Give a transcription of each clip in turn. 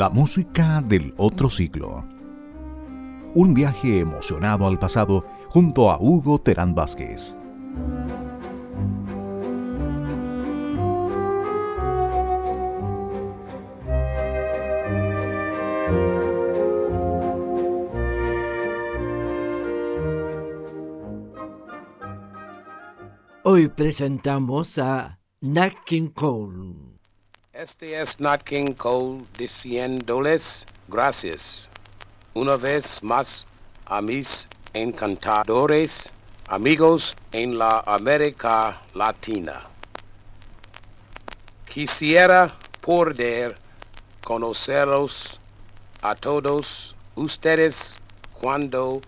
La música del otro siglo. Un viaje emocionado al pasado junto a Hugo Terán Vázquez. Hoy presentamos a Nat Cole. Este es Nat King Cole diciéndoles gracias una vez más a mis encantadores amigos en la América Latina. Quisiera poder conocerlos a todos ustedes cuando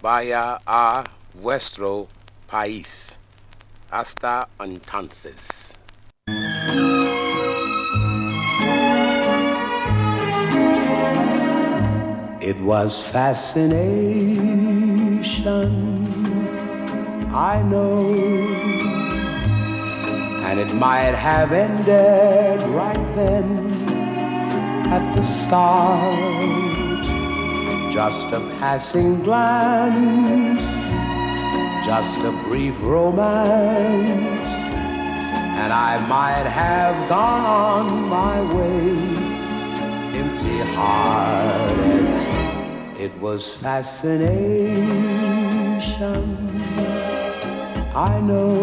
vaya a vuestro país. Hasta entonces. It was fascination, I know. And it might have ended right then at the start. Just a passing glance just a brief romance, and I might have gone on my way empty hearted. It was fascination, I know,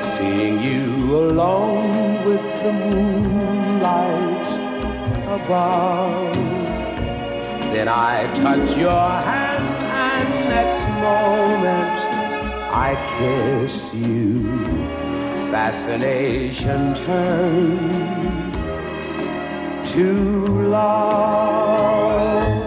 seeing you alone with the moonlight above. Then I touch your hand and next moment I kiss you, fascination turned to love.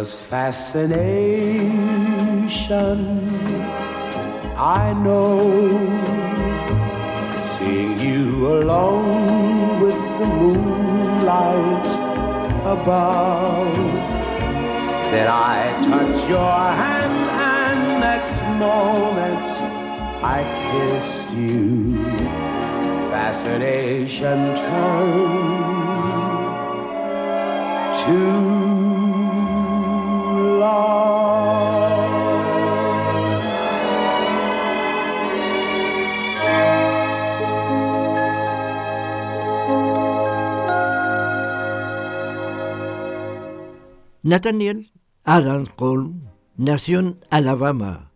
Was fascination. I know seeing you alone with the moonlight above. Then I touch your hand, and next moment I kissed you. Fascination turned to Nathaniel Adams Cole nació en Alabama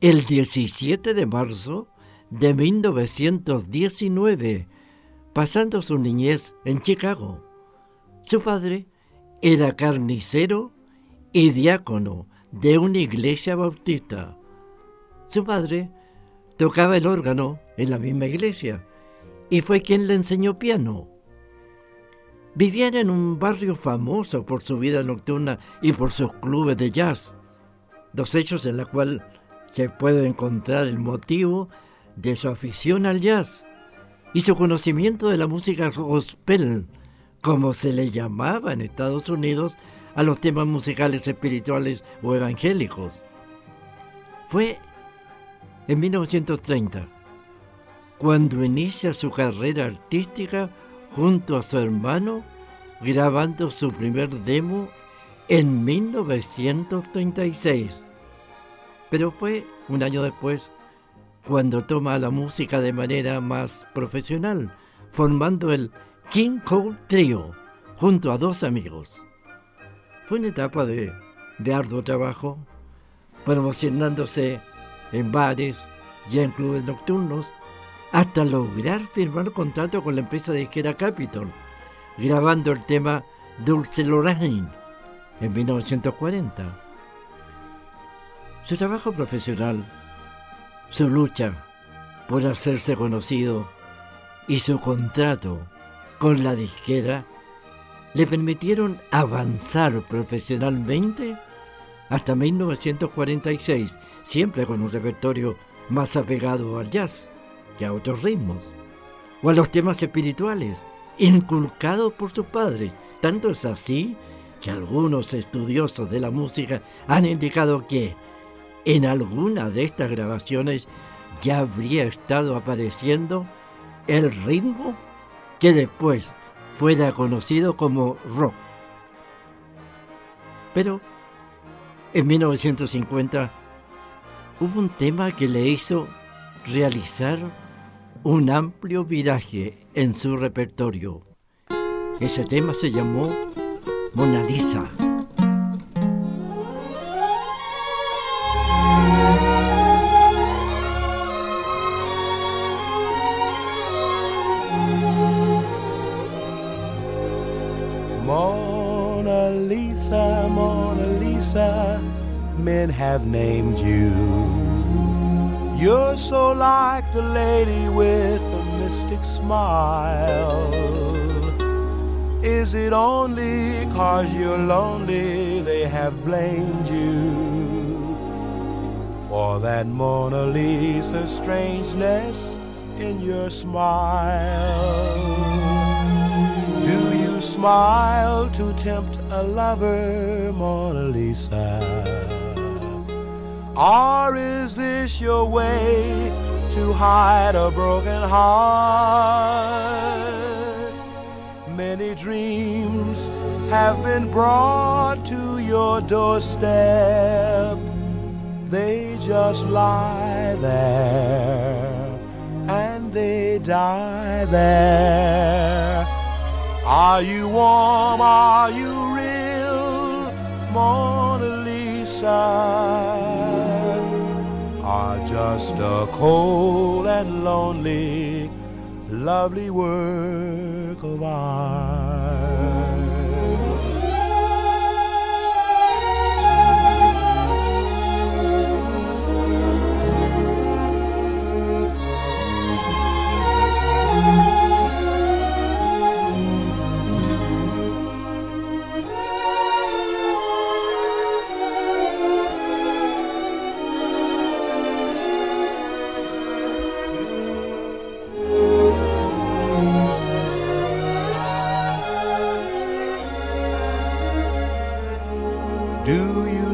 el 17 de marzo de 1919, pasando su niñez en Chicago. Su padre era carnicero y diácono de una iglesia bautista. Su padre tocaba el órgano en la misma iglesia y fue quien le enseñó piano. Vivían en un barrio famoso por su vida nocturna y por sus clubes de jazz, dos hechos en los cuales se puede encontrar el motivo de su afición al jazz y su conocimiento de la música gospel, como se le llamaba en Estados Unidos a los temas musicales espirituales o evangélicos. Fue en 1930 cuando inicia su carrera artística junto a su hermano grabando su primer demo en 1936. Pero fue un año después cuando toma la música de manera más profesional, formando el King Cole Trio junto a dos amigos. Fue una etapa de, de arduo trabajo, promocionándose en bares y en clubes nocturnos, hasta lograr firmar contrato con la empresa de disquera Capitol, grabando el tema Dulce Lorraine en 1940. Su trabajo profesional, su lucha por hacerse conocido y su contrato con la disquera le permitieron avanzar profesionalmente hasta 1946, siempre con un repertorio más apegado al jazz que a otros ritmos, o a los temas espirituales, inculcados por sus padres. Tanto es así que algunos estudiosos de la música han indicado que en alguna de estas grabaciones ya habría estado apareciendo el ritmo que después fuera conocido como rock. Pero en 1950 hubo un tema que le hizo realizar un amplio viraje en su repertorio. Ese tema se llamó Mona Lisa. Mona Lisa, Mona Lisa, men have named you. You're so like the lady with a mystic smile. Is it only cause you're lonely they have blamed you for that Mona Lisa strangeness in your smile? Do you smile to tempt a lover, Mona Lisa? Or is this your way to hide a broken heart? Many dreams have been brought to your doorstep. They just lie there and they die there. Are you warm? Are you real, Mona Lisa? Are just a cold and lonely, lovely work of art?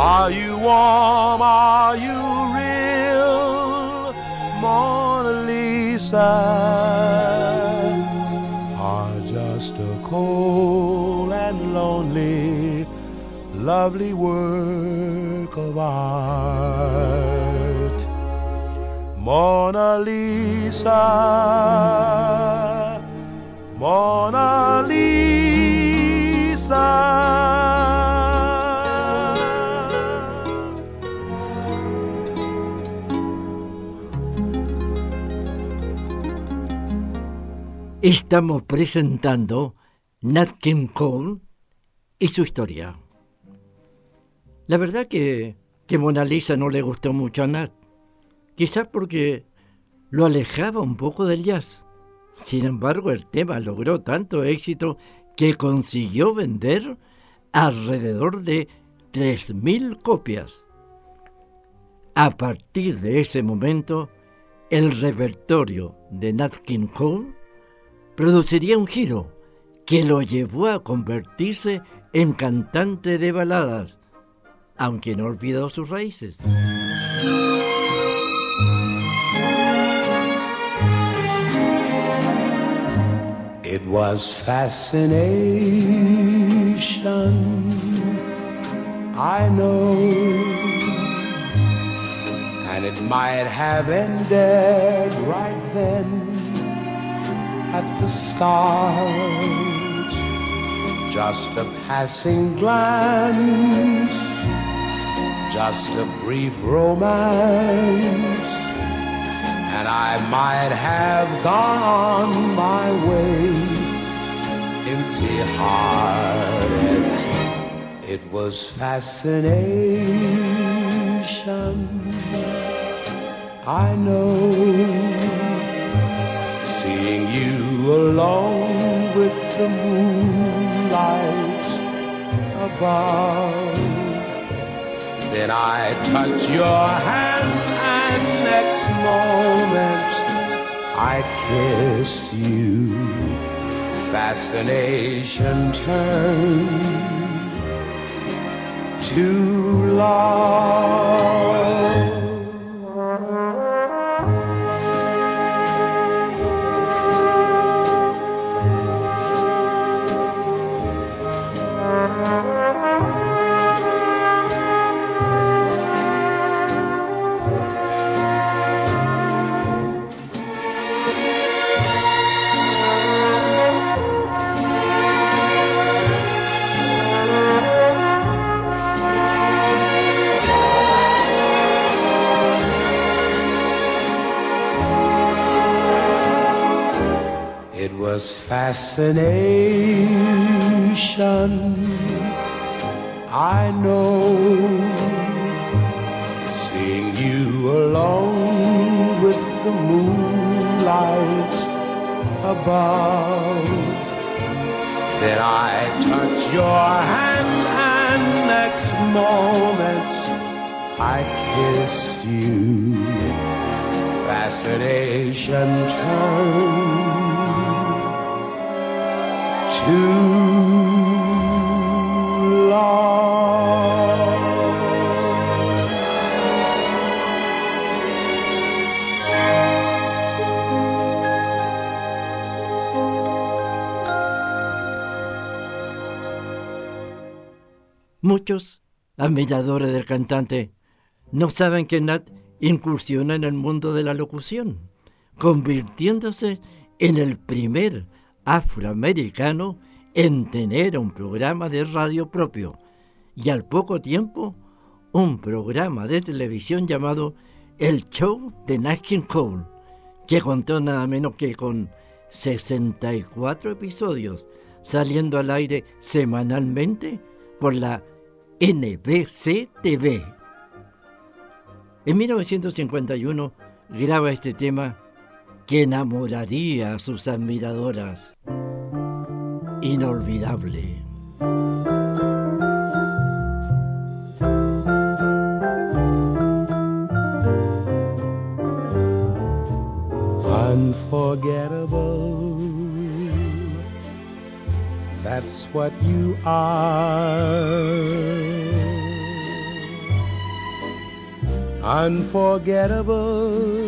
Are you warm? Are you real, Mona Lisa? Are just a cold and lonely, lovely work of art. Mona Lisa, Mona Lisa. Estamos presentando Nat King Cole y su historia. La verdad que, que Mona Lisa no le gustó mucho a Nat, quizás porque lo alejaba un poco del jazz. Sin embargo, el tema logró tanto éxito que consiguió vender alrededor de 3.000 copias. A partir de ese momento, el repertorio de Nat King Cole produciría un giro que lo llevó a convertirse en cantante de baladas, aunque no olvidó sus raíces. It was fascination, I know. And it might have ended right then at the start. just a passing glance, just a brief romance, and I might have gone on my way empty hearted. It was fascination, I know, above. Then I touch your hand, and next moment I kiss you. Fascination turned to love. Was fascination, I know, seeing you alone with the moonlight above. Then I touch your hand, and next moment I kissed you. Fascination turned Muchos admiradores del cantante no saben que Nat incursiona en el mundo de la locución, convirtiéndose en el primer afroamericano en tener un programa de radio propio y al poco tiempo un programa de televisión llamado El Show de Nat King Cole, que contó nada menos que con 64 episodios saliendo al aire semanalmente por la NBC TV. En 1951 graba este tema que enamoraría a sus admiradoras. Inolvidable. Unforgettable. That's what you are. Unforgettable,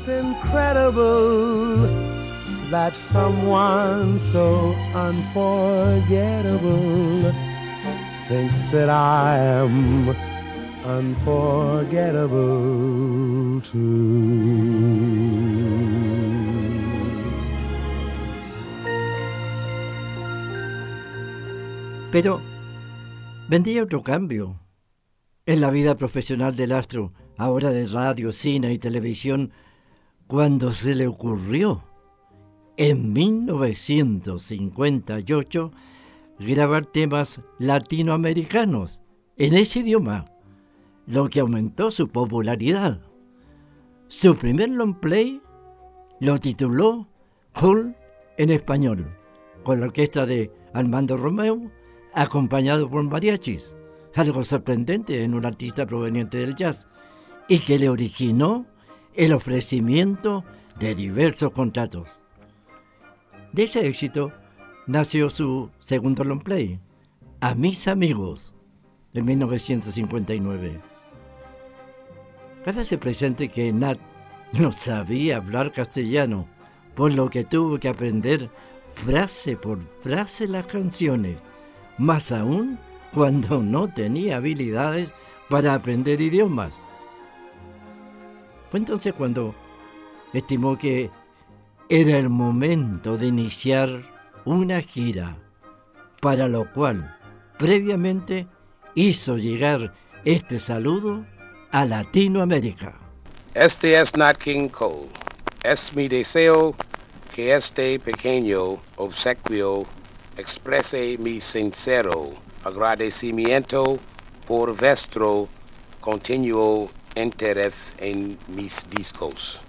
It's incredible that someone so unforgettable thinks that I am unforgettable too. Pero vendía otro cambio en la vida profesional del astro, ahora de radio, cine y televisión, cuando se le ocurrió en 1958 grabar temas latinoamericanos en ese idioma, lo que aumentó su popularidad. Su primer long play lo tituló Cool en español, con la orquesta de Armando Romeo acompañado por mariachis, algo sorprendente en un artista proveniente del jazz, y que le originó el ofrecimiento de diversos contratos. De ese éxito nació su segundo long play, A mis amigos, en 1959. se presente que Nat no sabía hablar castellano, por lo que tuvo que aprender frase por frase las canciones más aún cuando no tenía habilidades para aprender idiomas. Fue entonces cuando estimó que era el momento de iniciar una gira, para lo cual previamente hizo llegar este saludo a Latinoamérica. Este es Nat King Cole. Es mi deseo que este pequeño obsequio exprese mi sincero agradecimiento por vuestro continuo interés en mis discos.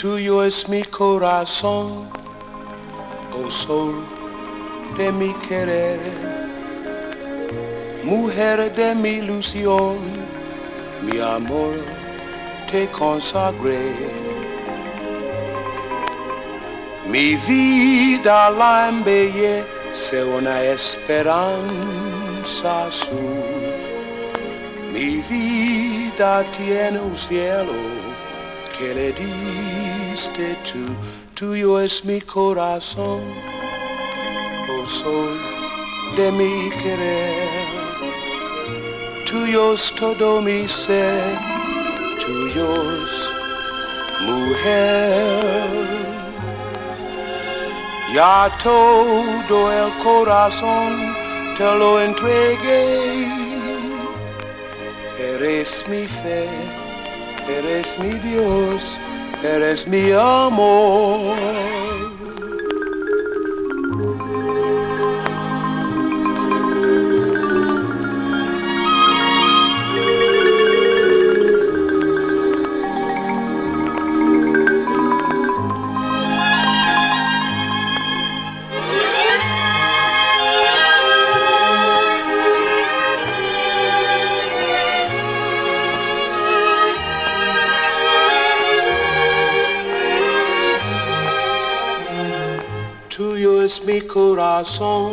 Tuyo es mi corazón, oh sol de mi querer, mujer de mi ilusión, mi amor te consagré. Mi vida la embellece una esperanza azul. Mi vida tiene un cielo que le diste tú, tuyo es mi corazón oh sol de mi querer. Tuyos todo mi ser, tuyos, mujer. Ya todo el corazón te lo entregué. Eres mi fe, eres mi Dios, eres mi amor. Mi corazón,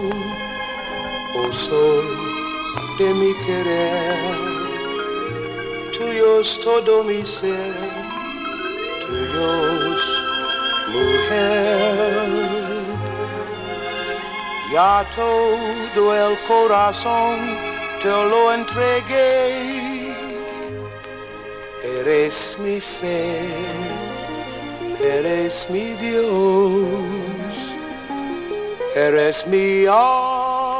oh sol de mi querer. Tuyo es todo mi ser, tuyos, mujer. Ya todo el corazón te lo entregué. Eres mi fe, eres mi Dios eres mi amor.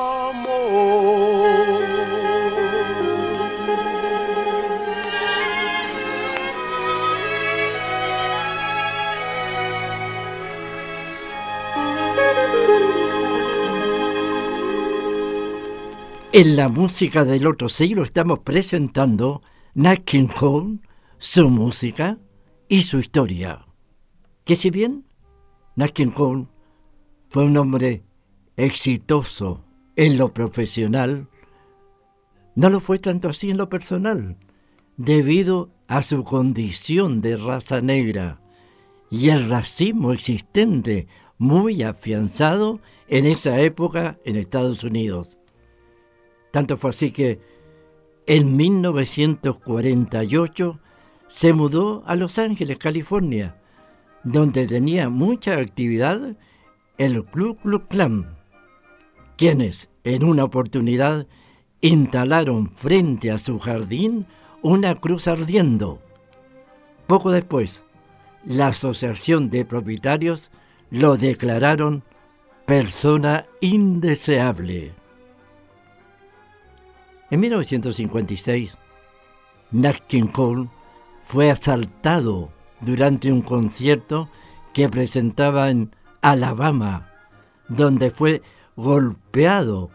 En la música del otro siglo estamos presentando Nat King su música y su historia, que si bien Nat King fue un hombre exitoso en lo profesional, no lo fue tanto así en lo personal, debido a su condición de raza negra y el racismo existente muy afianzado en esa época en Estados Unidos. Tanto fue así que en 1948 se mudó a Los Ángeles, California, donde tenía mucha actividad el Club Club Klan, quienes en una oportunidad instalaron frente a su jardín una cruz ardiendo. Poco después, la Asociación de Propietarios lo declararon persona indeseable. En 1956, Nat King Cole fue asaltado durante un concierto que presentaba en Alabama, donde fue golpeado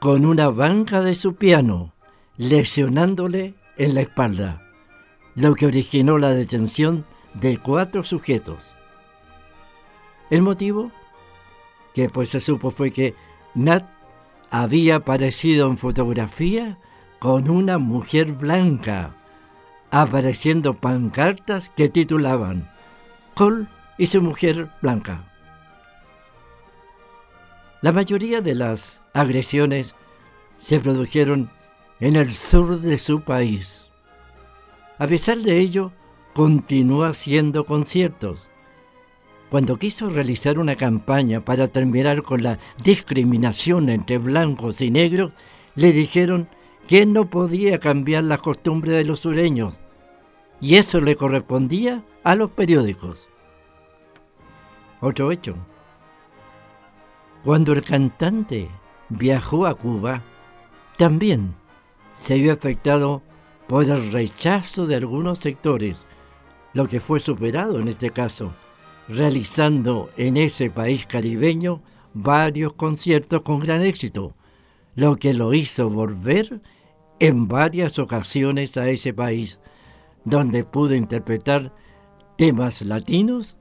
con una banca de su piano, lesionándole en la espalda, lo que originó la detención de cuatro sujetos. El motivo que pues se supo fue que Nat había aparecido en fotografía con una mujer blanca, apareciendo pancartas que titulaban Cole y su mujer blanca. La mayoría de las agresiones se produjeron en el sur de su país. A pesar de ello, continuó haciendo conciertos. Cuando quiso realizar una campaña para terminar con la discriminación entre blancos y negros, le dijeron que no podía cambiar la costumbre de los sureños, y eso le correspondía a los periódicos. Otro hecho. Cuando el cantante viajó a Cuba, también se vio afectado por el rechazo de algunos sectores, lo que fue superado en este caso, realizando en ese país caribeño varios conciertos con gran éxito, lo que lo hizo volver en varias ocasiones a ese país, donde pudo interpretar temas latinos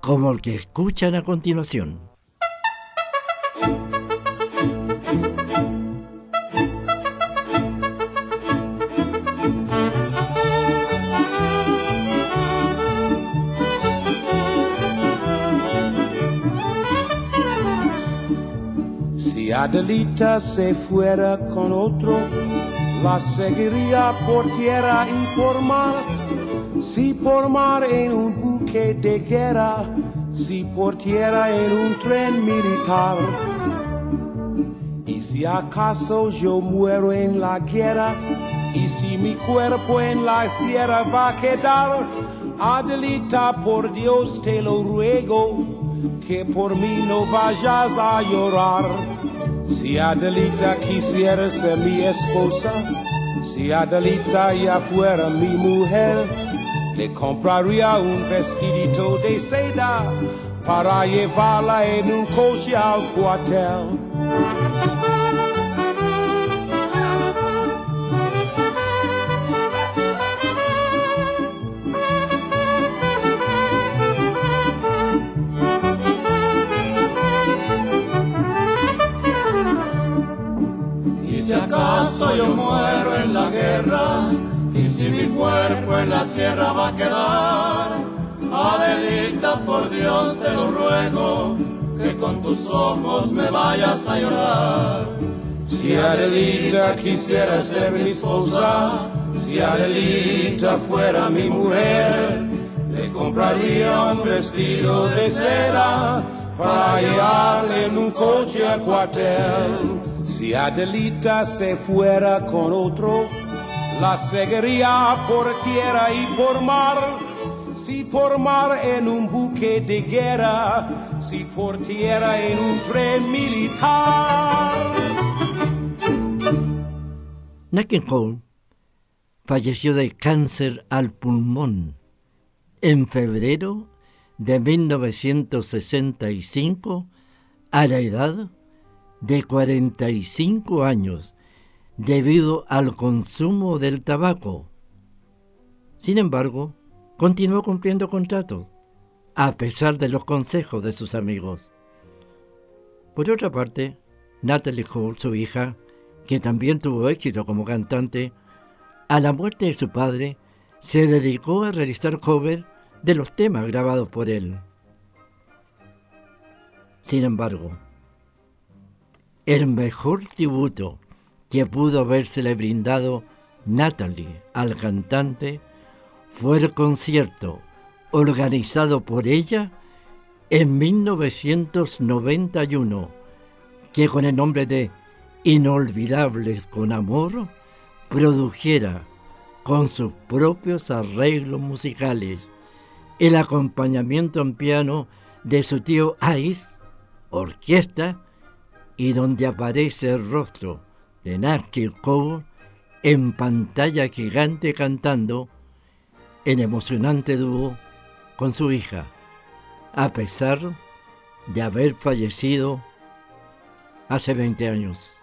como el que escuchan a continuación. Adelita se fuera con otro, la seguiría por tierra y por mar. Si por mar en un buque de guerra, si por tierra en un tren militar. Y si acaso yo muero en la guerra, y si mi cuerpo en la sierra va a quedar, Adelita, por Dios te lo ruego, que por mí no vayas a llorar. Si Adelita quisiera ser mi esposa, si Adelita ya fuera mi mujer, le compraría un vestidito de seda para llevarla en un coche al cuartel. Si mi cuerpo en la sierra va a quedar, Adelita, por Dios te lo ruego, que con tus ojos me vayas a llorar. Si Adelita quisiera ser mi esposa, si Adelita fuera mi mujer, le compraría un vestido de seda para llevarle en un coche a cuartel. Si Adelita se fuera con otro, la seguiría por tierra y por mar. Si por mar en un buque de guerra, si por tierra en un tren militar. Cole falleció de cáncer al pulmón en febrero de 1965 a la edad de 45 años debido al consumo del tabaco. Sin embargo, continuó cumpliendo contratos, a pesar de los consejos de sus amigos. Por otra parte, Natalie Cole, su hija, que también tuvo éxito como cantante, a la muerte de su padre, se dedicó a realizar covers de los temas grabados por él. Sin embargo, el mejor tributo que pudo habérsele brindado Natalie al cantante fue el concierto organizado por ella en 1991, que con el nombre de Inolvidables con Amor produjera con sus propios arreglos musicales el acompañamiento en piano de su tío Ice, orquesta, y donde aparece el rostro de Cole en pantalla gigante cantando en emocionante dúo con su hija, a pesar de haber fallecido hace 20 años.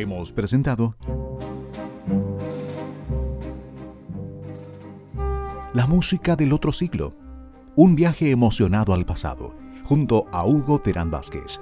Hemos presentado La música del otro siglo, un viaje emocionado al pasado, junto a Hugo Terán Vázquez.